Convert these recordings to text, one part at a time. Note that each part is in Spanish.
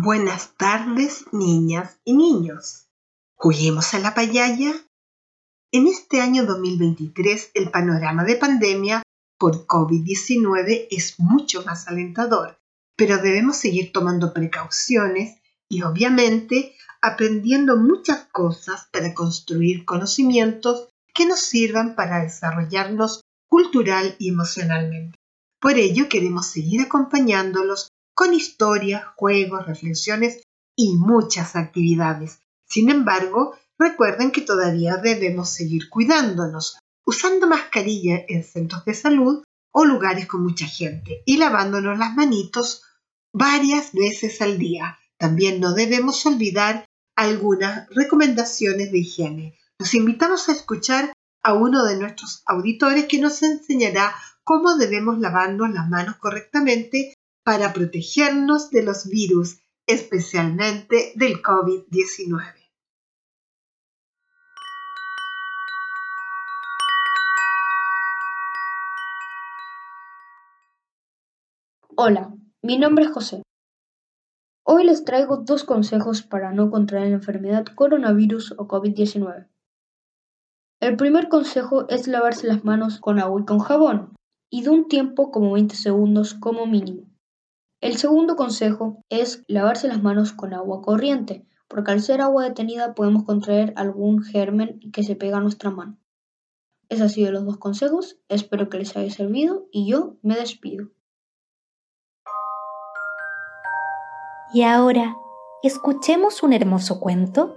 Buenas tardes, niñas y niños. ¿Juguemos a la payaya? En este año 2023 el panorama de pandemia por COVID-19 es mucho más alentador, pero debemos seguir tomando precauciones y obviamente aprendiendo muchas cosas para construir conocimientos que nos sirvan para desarrollarnos cultural y emocionalmente. Por ello queremos seguir acompañándolos con historias, juegos, reflexiones y muchas actividades. Sin embargo, recuerden que todavía debemos seguir cuidándonos, usando mascarilla en centros de salud o lugares con mucha gente y lavándonos las manitos varias veces al día. También no debemos olvidar algunas recomendaciones de higiene. Los invitamos a escuchar a uno de nuestros auditores que nos enseñará cómo debemos lavarnos las manos correctamente para protegernos de los virus, especialmente del COVID-19. Hola, mi nombre es José. Hoy les traigo dos consejos para no contraer la enfermedad coronavirus o COVID-19. El primer consejo es lavarse las manos con agua y con jabón, y de un tiempo como 20 segundos como mínimo. El segundo consejo es lavarse las manos con agua corriente, porque al ser agua detenida podemos contraer algún germen que se pega a nuestra mano. Esos han sido los dos consejos, espero que les haya servido y yo me despido. Y ahora, escuchemos un hermoso cuento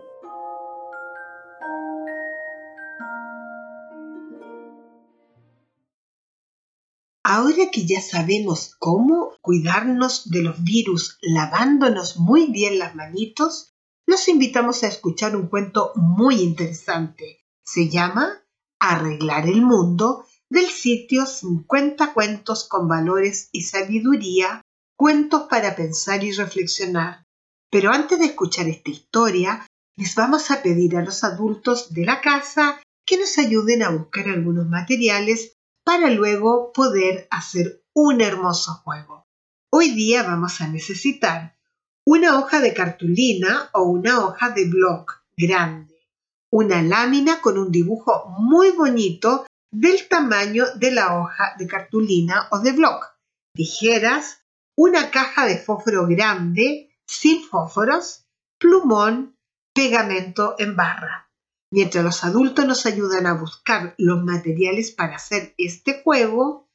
Ahora que ya sabemos cómo cuidarnos de los virus lavándonos muy bien las manitos, los invitamos a escuchar un cuento muy interesante. Se llama Arreglar el Mundo del sitio 50 cuentos con valores y sabiduría, cuentos para pensar y reflexionar. Pero antes de escuchar esta historia, les vamos a pedir a los adultos de la casa que nos ayuden a buscar algunos materiales para luego poder hacer un hermoso juego. Hoy día vamos a necesitar una hoja de cartulina o una hoja de bloc grande, una lámina con un dibujo muy bonito del tamaño de la hoja de cartulina o de bloc, tijeras, una caja de fósforo grande sin fósforos, plumón, pegamento en barra. Mientras los adultos nos ayudan a buscar los materiales para hacer este juego,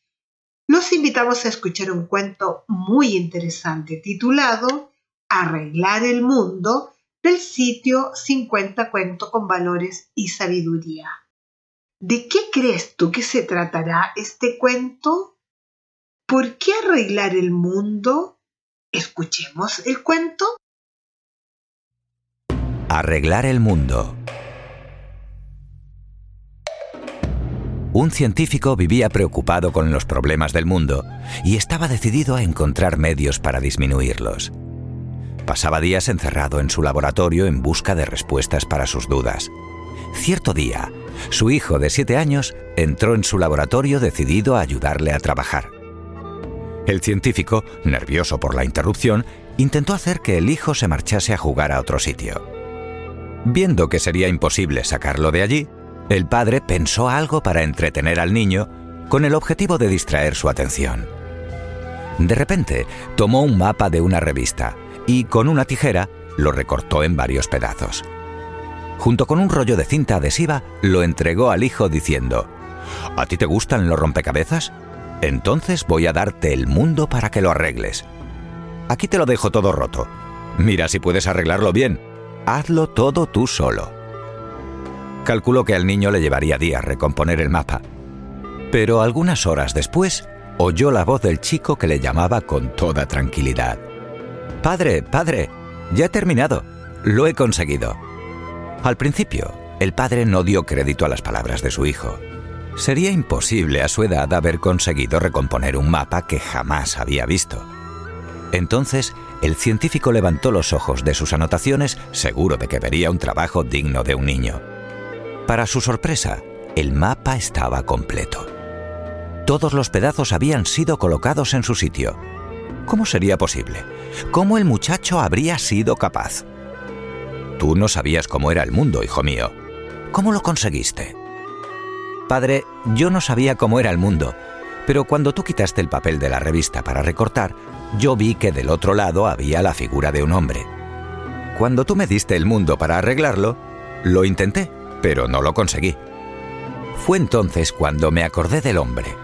los invitamos a escuchar un cuento muy interesante titulado Arreglar el Mundo del sitio 50 Cuentos con Valores y Sabiduría. ¿De qué crees tú que se tratará este cuento? ¿Por qué arreglar el mundo? Escuchemos el cuento. Arreglar el mundo Un científico vivía preocupado con los problemas del mundo y estaba decidido a encontrar medios para disminuirlos. Pasaba días encerrado en su laboratorio en busca de respuestas para sus dudas. Cierto día, su hijo de siete años entró en su laboratorio decidido a ayudarle a trabajar. El científico, nervioso por la interrupción, intentó hacer que el hijo se marchase a jugar a otro sitio. Viendo que sería imposible sacarlo de allí, el padre pensó algo para entretener al niño con el objetivo de distraer su atención. De repente, tomó un mapa de una revista y con una tijera lo recortó en varios pedazos. Junto con un rollo de cinta adhesiva, lo entregó al hijo diciendo, ¿A ti te gustan los rompecabezas? Entonces voy a darte el mundo para que lo arregles. Aquí te lo dejo todo roto. Mira si puedes arreglarlo bien. Hazlo todo tú solo. Calculó que al niño le llevaría días recomponer el mapa. Pero algunas horas después, oyó la voz del chico que le llamaba con toda tranquilidad. Padre, padre, ya he terminado. Lo he conseguido. Al principio, el padre no dio crédito a las palabras de su hijo. Sería imposible a su edad haber conseguido recomponer un mapa que jamás había visto. Entonces, el científico levantó los ojos de sus anotaciones seguro de que vería un trabajo digno de un niño. Para su sorpresa, el mapa estaba completo. Todos los pedazos habían sido colocados en su sitio. ¿Cómo sería posible? ¿Cómo el muchacho habría sido capaz? Tú no sabías cómo era el mundo, hijo mío. ¿Cómo lo conseguiste? Padre, yo no sabía cómo era el mundo, pero cuando tú quitaste el papel de la revista para recortar, yo vi que del otro lado había la figura de un hombre. Cuando tú me diste el mundo para arreglarlo, lo intenté, pero no lo conseguí. Fue entonces cuando me acordé del hombre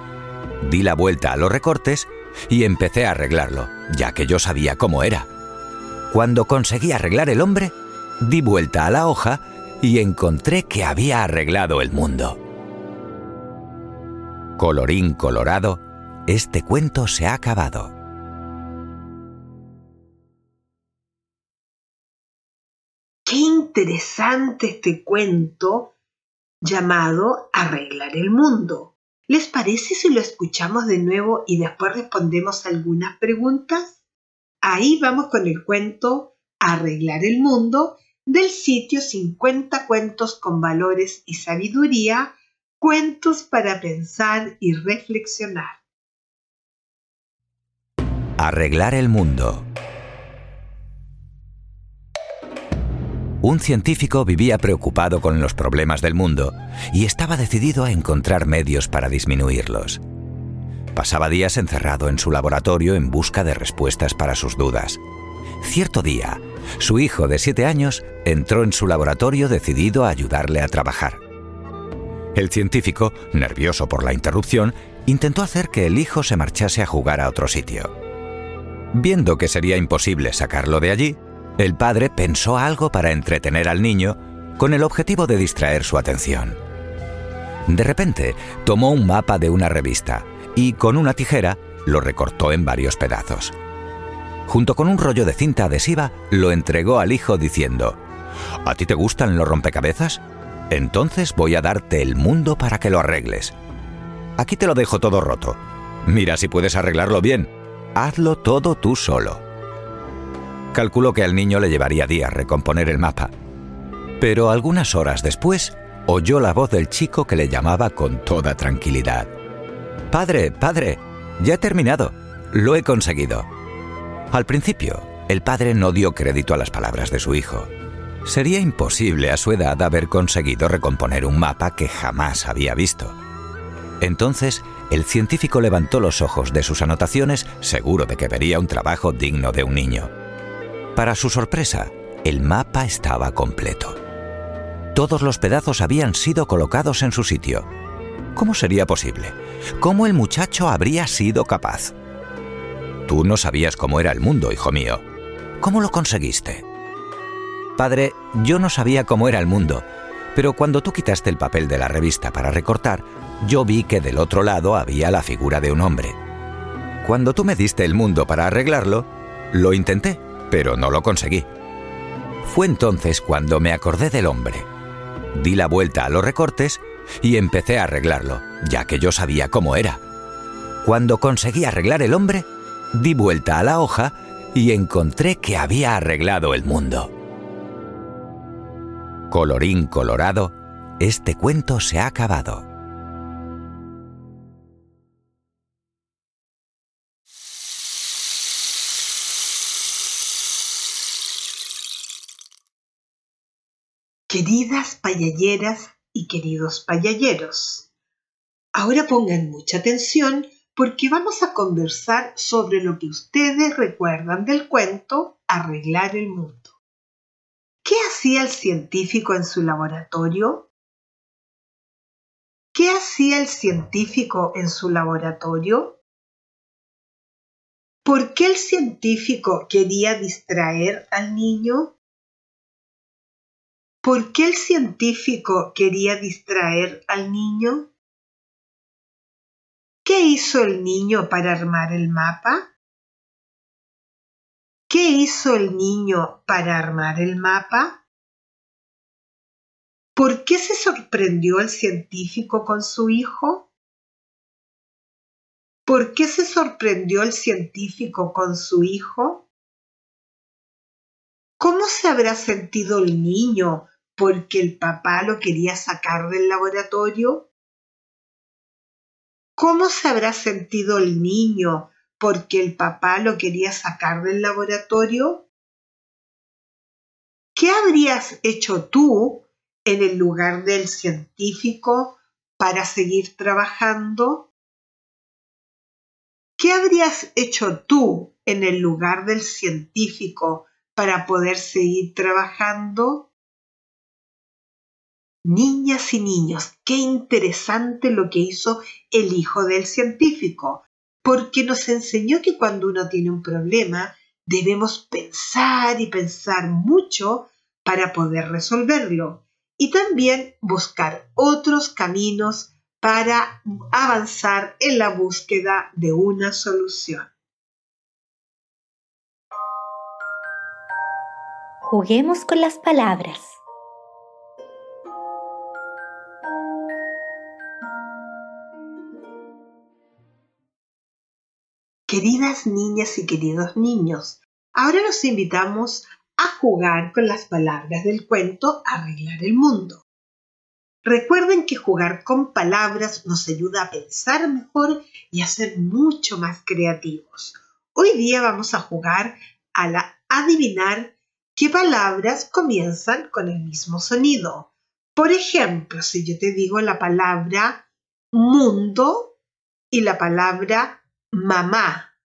di la vuelta a los recortes y empecé a arreglarlo, ya que yo sabía cómo era. Cuando conseguí arreglar el hombre, di vuelta a la hoja y encontré que había arreglado el mundo. Colorín colorado, este cuento se ha acabado. Interesante este cuento llamado Arreglar el mundo. ¿Les parece si lo escuchamos de nuevo y después respondemos algunas preguntas? Ahí vamos con el cuento Arreglar el Mundo del sitio 50 cuentos con valores y sabiduría, cuentos para pensar y reflexionar. Arreglar el mundo. Un científico vivía preocupado con los problemas del mundo y estaba decidido a encontrar medios para disminuirlos. Pasaba días encerrado en su laboratorio en busca de respuestas para sus dudas. Cierto día, su hijo de siete años entró en su laboratorio decidido a ayudarle a trabajar. El científico, nervioso por la interrupción, intentó hacer que el hijo se marchase a jugar a otro sitio. Viendo que sería imposible sacarlo de allí, el padre pensó algo para entretener al niño con el objetivo de distraer su atención. De repente, tomó un mapa de una revista y con una tijera lo recortó en varios pedazos. Junto con un rollo de cinta adhesiva, lo entregó al hijo diciendo, ¿A ti te gustan los rompecabezas? Entonces voy a darte el mundo para que lo arregles. Aquí te lo dejo todo roto. Mira si puedes arreglarlo bien. Hazlo todo tú solo. Calculó que al niño le llevaría días recomponer el mapa. Pero algunas horas después, oyó la voz del chico que le llamaba con toda tranquilidad. Padre, padre, ya he terminado. Lo he conseguido. Al principio, el padre no dio crédito a las palabras de su hijo. Sería imposible a su edad haber conseguido recomponer un mapa que jamás había visto. Entonces, el científico levantó los ojos de sus anotaciones seguro de que vería un trabajo digno de un niño. Para su sorpresa, el mapa estaba completo. Todos los pedazos habían sido colocados en su sitio. ¿Cómo sería posible? ¿Cómo el muchacho habría sido capaz? Tú no sabías cómo era el mundo, hijo mío. ¿Cómo lo conseguiste? Padre, yo no sabía cómo era el mundo, pero cuando tú quitaste el papel de la revista para recortar, yo vi que del otro lado había la figura de un hombre. Cuando tú me diste el mundo para arreglarlo, lo intenté, pero no lo conseguí. Fue entonces cuando me acordé del hombre. Di la vuelta a los recortes y empecé a arreglarlo, ya que yo sabía cómo era. Cuando conseguí arreglar el hombre, di vuelta a la hoja y encontré que había arreglado el mundo. Colorín colorado, este cuento se ha acabado. Queridas payalleras y queridos payalleros, ahora pongan mucha atención porque vamos a conversar sobre lo que ustedes recuerdan del cuento Arreglar el mundo. ¿Qué hacía el científico en su laboratorio? ¿Qué hacía el científico en su laboratorio? ¿Por qué el científico quería distraer al niño? ¿Por qué el científico quería distraer al niño? ¿Qué hizo el niño para armar el mapa? ¿Qué hizo el niño para armar el mapa? ¿Por qué se sorprendió el científico con su hijo? ¿Por qué se sorprendió el científico con su hijo? ¿Cómo se habrá sentido el niño porque el papá lo quería sacar del laboratorio? ¿Cómo se habrá sentido el niño porque el papá lo quería sacar del laboratorio? ¿Qué habrías hecho tú en el lugar del científico para seguir trabajando? ¿Qué habrías hecho tú en el lugar del científico para poder seguir trabajando? Niñas y niños, qué interesante lo que hizo el hijo del científico, porque nos enseñó que cuando uno tiene un problema debemos pensar y pensar mucho para poder resolverlo y también buscar otros caminos para avanzar en la búsqueda de una solución. Juguemos con las palabras. Queridas niñas y queridos niños, ahora los invitamos a jugar con las palabras del cuento Arreglar el mundo. Recuerden que jugar con palabras nos ayuda a pensar mejor y a ser mucho más creativos. Hoy día vamos a jugar a la adivinar qué palabras comienzan con el mismo sonido. Por ejemplo, si yo te digo la palabra mundo y la palabra mamá.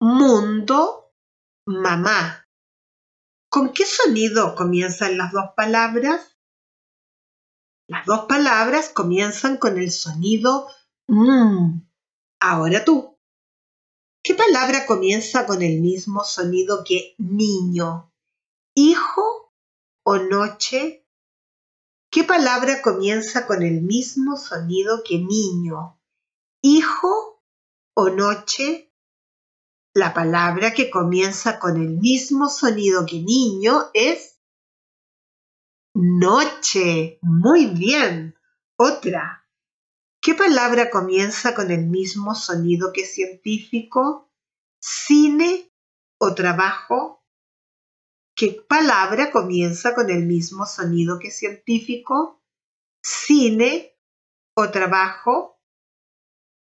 Mundo, mamá. ¿Con qué sonido comienzan las dos palabras? Las dos palabras comienzan con el sonido mm. Ahora tú. ¿Qué palabra comienza con el mismo sonido que niño? ¿Hijo o noche? ¿Qué palabra comienza con el mismo sonido que niño? ¿Hijo o noche? La palabra que comienza con el mismo sonido que niño es noche. Muy bien. Otra. ¿Qué palabra comienza con el mismo sonido que científico? Cine o trabajo. ¿Qué palabra comienza con el mismo sonido que científico? Cine o trabajo.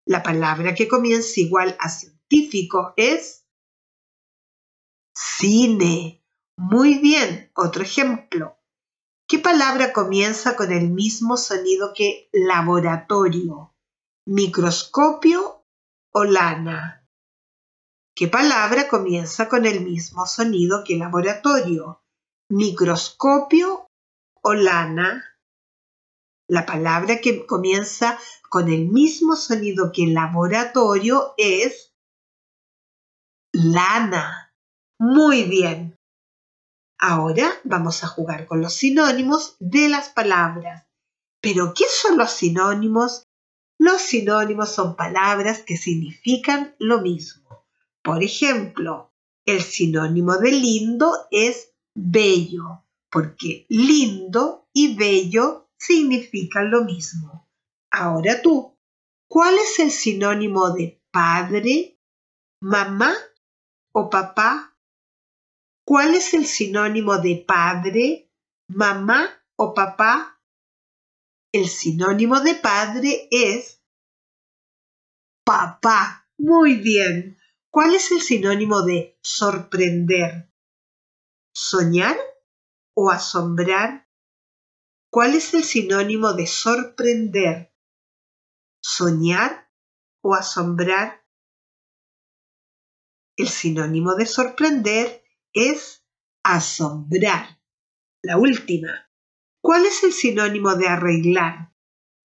La palabra que comienza igual a científico es cine. Muy bien, otro ejemplo. ¿Qué palabra comienza con el mismo sonido que laboratorio? ¿Microscopio o lana? ¿Qué palabra comienza con el mismo sonido que laboratorio? ¿Microscopio o lana? La palabra que comienza con el mismo sonido que laboratorio es lana. Muy bien. Ahora vamos a jugar con los sinónimos de las palabras. ¿Pero qué son los sinónimos? Los sinónimos son palabras que significan lo mismo. Por ejemplo, el sinónimo de lindo es bello, porque lindo y bello significan lo mismo. Ahora tú, ¿cuál es el sinónimo de padre, mamá o papá? ¿Cuál es el sinónimo de padre, mamá o papá? El sinónimo de padre es papá. Muy bien. ¿Cuál es el sinónimo de sorprender? ¿Soñar o asombrar? ¿Cuál es el sinónimo de sorprender? ¿Soñar o asombrar. El sinónimo de sorprender es asombrar. La última. ¿Cuál es el sinónimo de arreglar?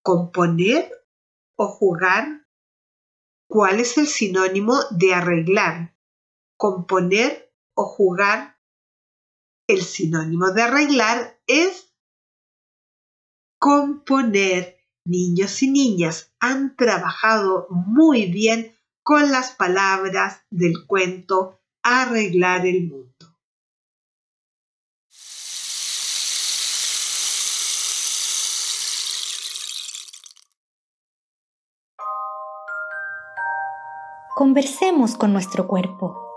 ¿Componer o jugar? ¿Cuál es el sinónimo de arreglar? ¿Componer o jugar? El sinónimo de arreglar es componer. Niños y niñas han trabajado muy bien con las palabras del cuento Arreglar el mundo. Conversemos con nuestro cuerpo.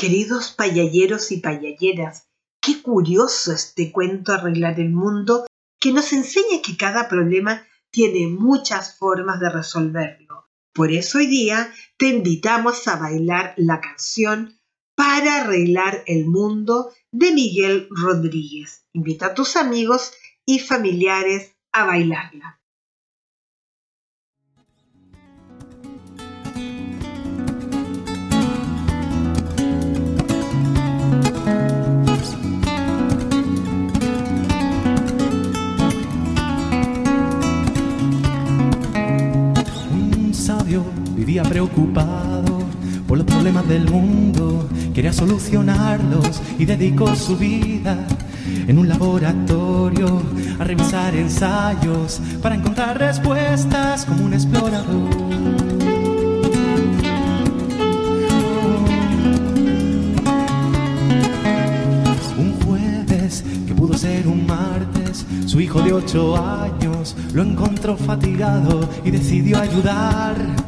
Queridos payalleros y payalleras, qué curioso este cuento Arreglar el Mundo que nos enseña que cada problema tiene muchas formas de resolverlo. Por eso hoy día te invitamos a bailar la canción Para arreglar el mundo de Miguel Rodríguez. Invita a tus amigos y familiares a bailarla. Vivía preocupado por los problemas del mundo, quería solucionarlos y dedicó su vida en un laboratorio a revisar ensayos para encontrar respuestas como un explorador. Un jueves que pudo ser un martes, su hijo de ocho años lo encontró fatigado y decidió ayudar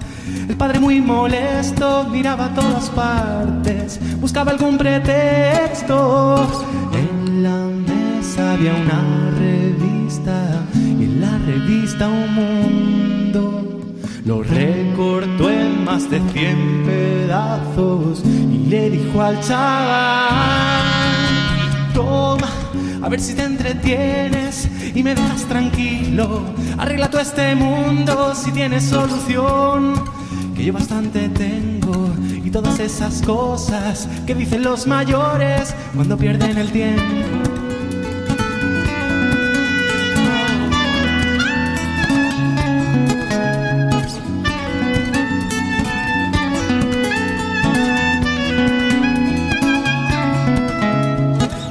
el padre muy molesto miraba a todas partes, buscaba algún pretexto. En la mesa había una revista y en la revista un mundo. Lo recortó en más de cien pedazos y le dijo al chaval, toma, a ver si te entretienes y me dejas tranquilo. Arregla todo este mundo si tienes solución yo bastante tengo y todas esas cosas que dicen los mayores cuando pierden el tiempo.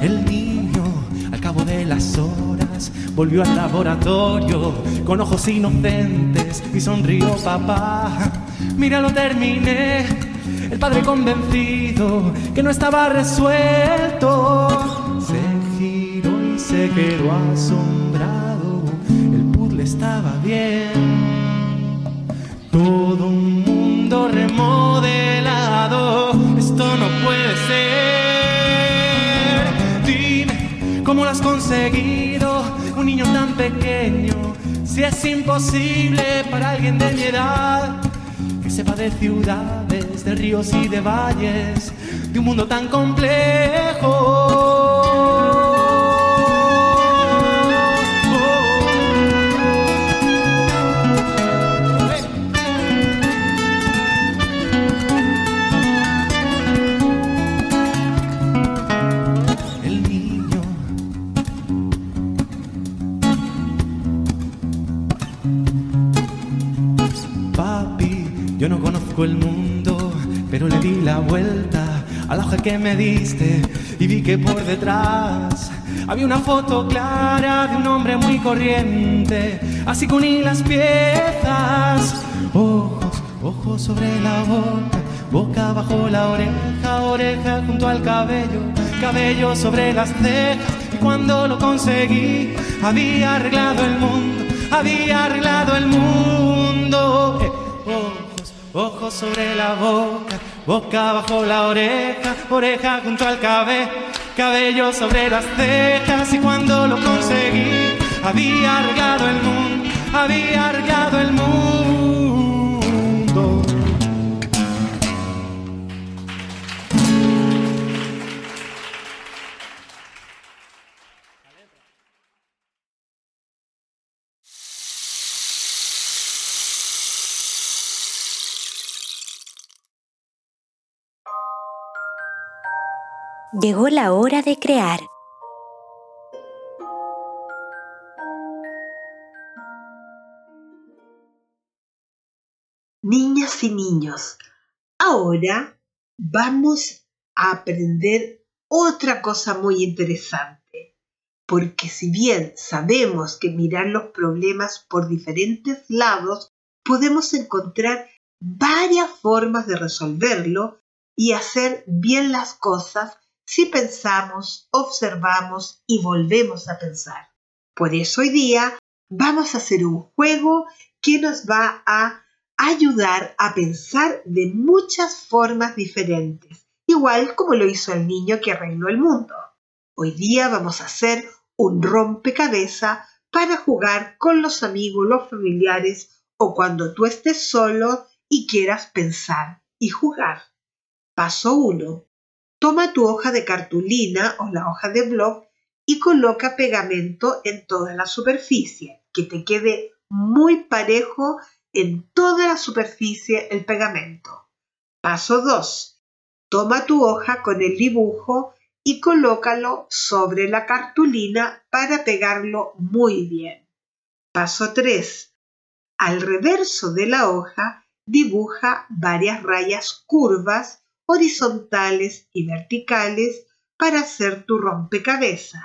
El niño, al cabo de las horas, volvió al laboratorio con ojos inocentes y sonrió papá mira lo terminé. El padre convencido que no estaba resuelto se giró y se quedó asombrado. El puzzle estaba bien. Todo un mundo remodelado. Esto no puede ser. Dime cómo lo has conseguido, un niño tan pequeño. Si es imposible para alguien de mi edad sepa de ciudades, de ríos y de valles, de un mundo tan complejo. El mundo, pero le di la vuelta a la hoja que me diste y vi que por detrás había una foto clara de un hombre muy corriente, así que uní las piezas. Ojos, ojos sobre la boca, boca bajo la oreja, oreja junto al cabello, cabello sobre las cejas. Y cuando lo conseguí, había arreglado el mundo, Ojos sobre la boca, boca bajo la oreja, oreja junto al cabello, cabello sobre las cejas. Y cuando lo conseguí, había arreglado el mundo, había arreglado el mundo. Llegó la hora de crear. Niñas y niños, ahora vamos a aprender otra cosa muy interesante, porque si bien sabemos que mirar los problemas por diferentes lados, podemos encontrar varias formas de resolverlo y hacer bien las cosas si pensamos, observamos y volvemos a pensar. Por eso hoy día vamos a hacer un juego que nos va a ayudar a pensar de muchas formas diferentes, igual como lo hizo el niño que arregló el mundo. Hoy día vamos a hacer un rompecabezas para jugar con los amigos, los familiares o cuando tú estés solo y quieras pensar y jugar. Paso 1. Toma tu hoja de cartulina o la hoja de blog y coloca pegamento en toda la superficie, que te quede muy parejo en toda la superficie el pegamento. Paso 2. Toma tu hoja con el dibujo y colócalo sobre la cartulina para pegarlo muy bien. Paso 3. Al reverso de la hoja dibuja varias rayas curvas, horizontales y verticales para hacer tu rompecabezas.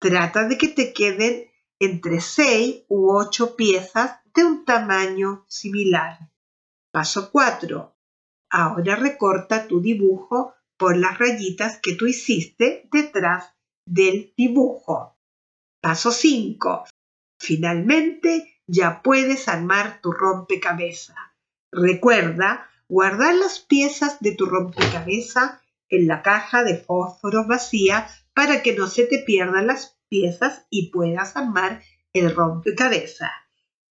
Trata de que te queden entre 6 u 8 piezas de un tamaño similar. Paso 4. Ahora recorta tu dibujo por las rayitas que tú hiciste detrás del dibujo. Paso 5. Finalmente ya puedes armar tu rompecabezas. Recuerda guardar las piezas de tu rompecabezas en la caja de fósforos vacía para que no se te pierdan las piezas y puedas armar el rompecabezas.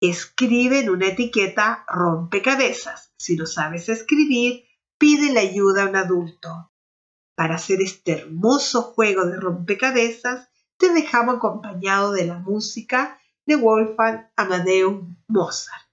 Escribe en una etiqueta rompecabezas. Si no sabes escribir, pide la ayuda a un adulto. Para hacer este hermoso juego de rompecabezas, te dejamos acompañado de la música de Wolfgang Amadeus Mozart.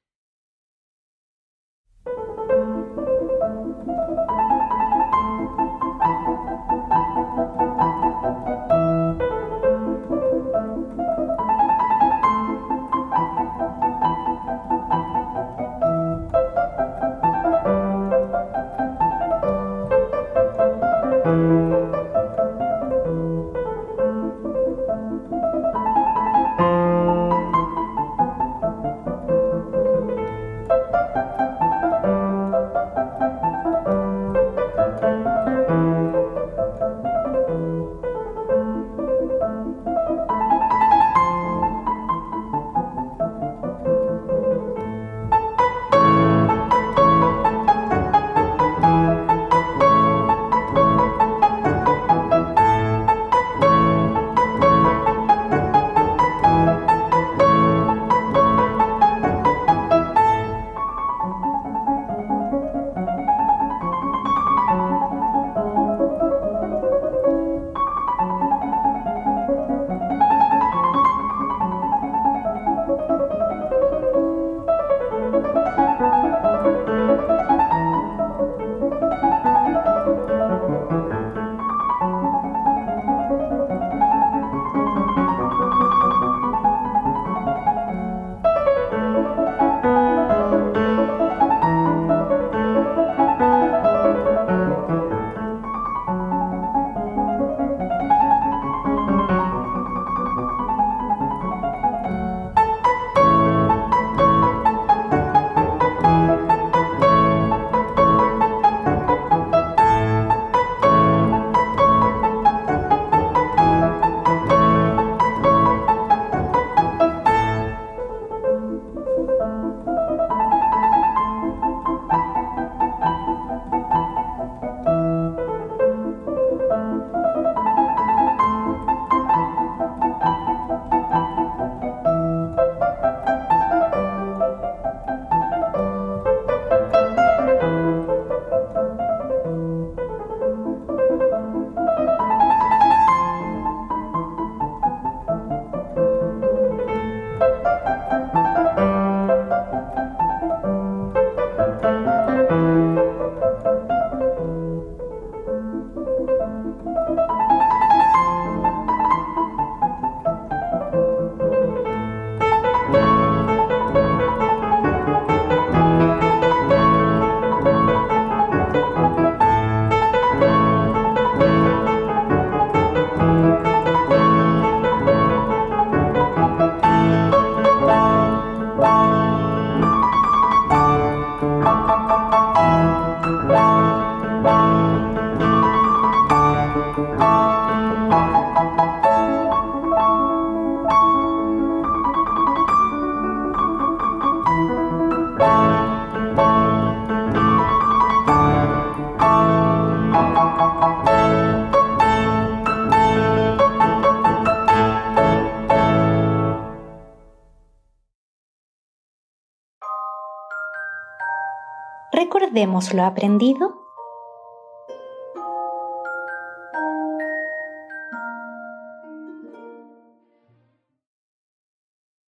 Recordemos lo aprendido.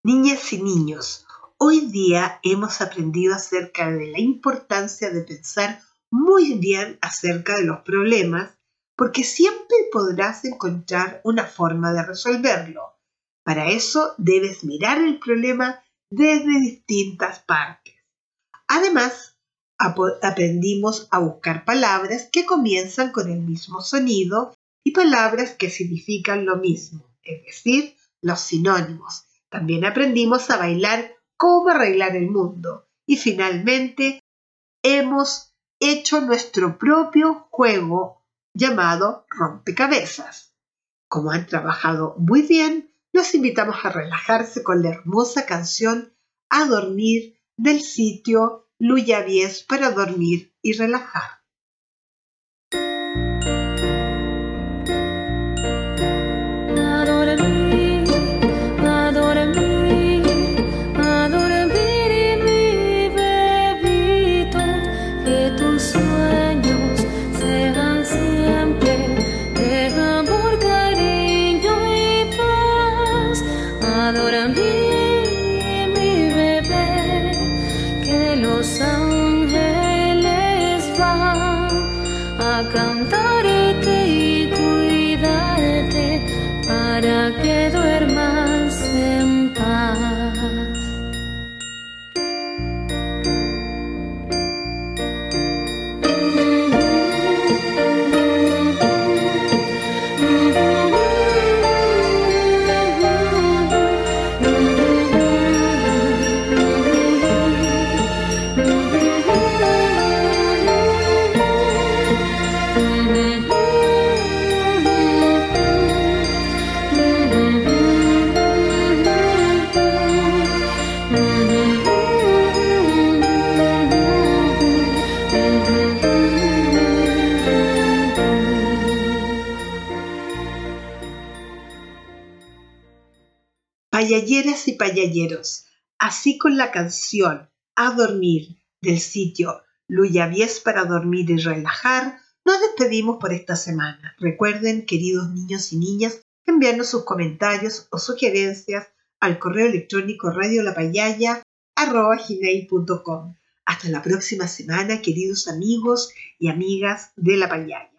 Niñas y niños, hoy día hemos aprendido acerca de la importancia de pensar muy bien acerca de los problemas porque siempre podrás encontrar una forma de resolverlo. Para eso debes mirar el problema desde distintas partes. Además, aprendimos a buscar palabras que comienzan con el mismo sonido y palabras que significan lo mismo, es decir, los sinónimos. También aprendimos a bailar cómo arreglar el mundo. Y finalmente, hemos hecho nuestro propio juego llamado rompecabezas. Como han trabajado muy bien, los invitamos a relajarse con la hermosa canción A dormir del sitio Luyavies para dormir y relajar. Payalleros, así con la canción A dormir del sitio Luyavies para dormir y relajar, nos despedimos por esta semana. Recuerden, queridos niños y niñas, enviarnos sus comentarios o sugerencias al correo electrónico radiolapayaya.com. Hasta la próxima semana, queridos amigos y amigas de la payaya.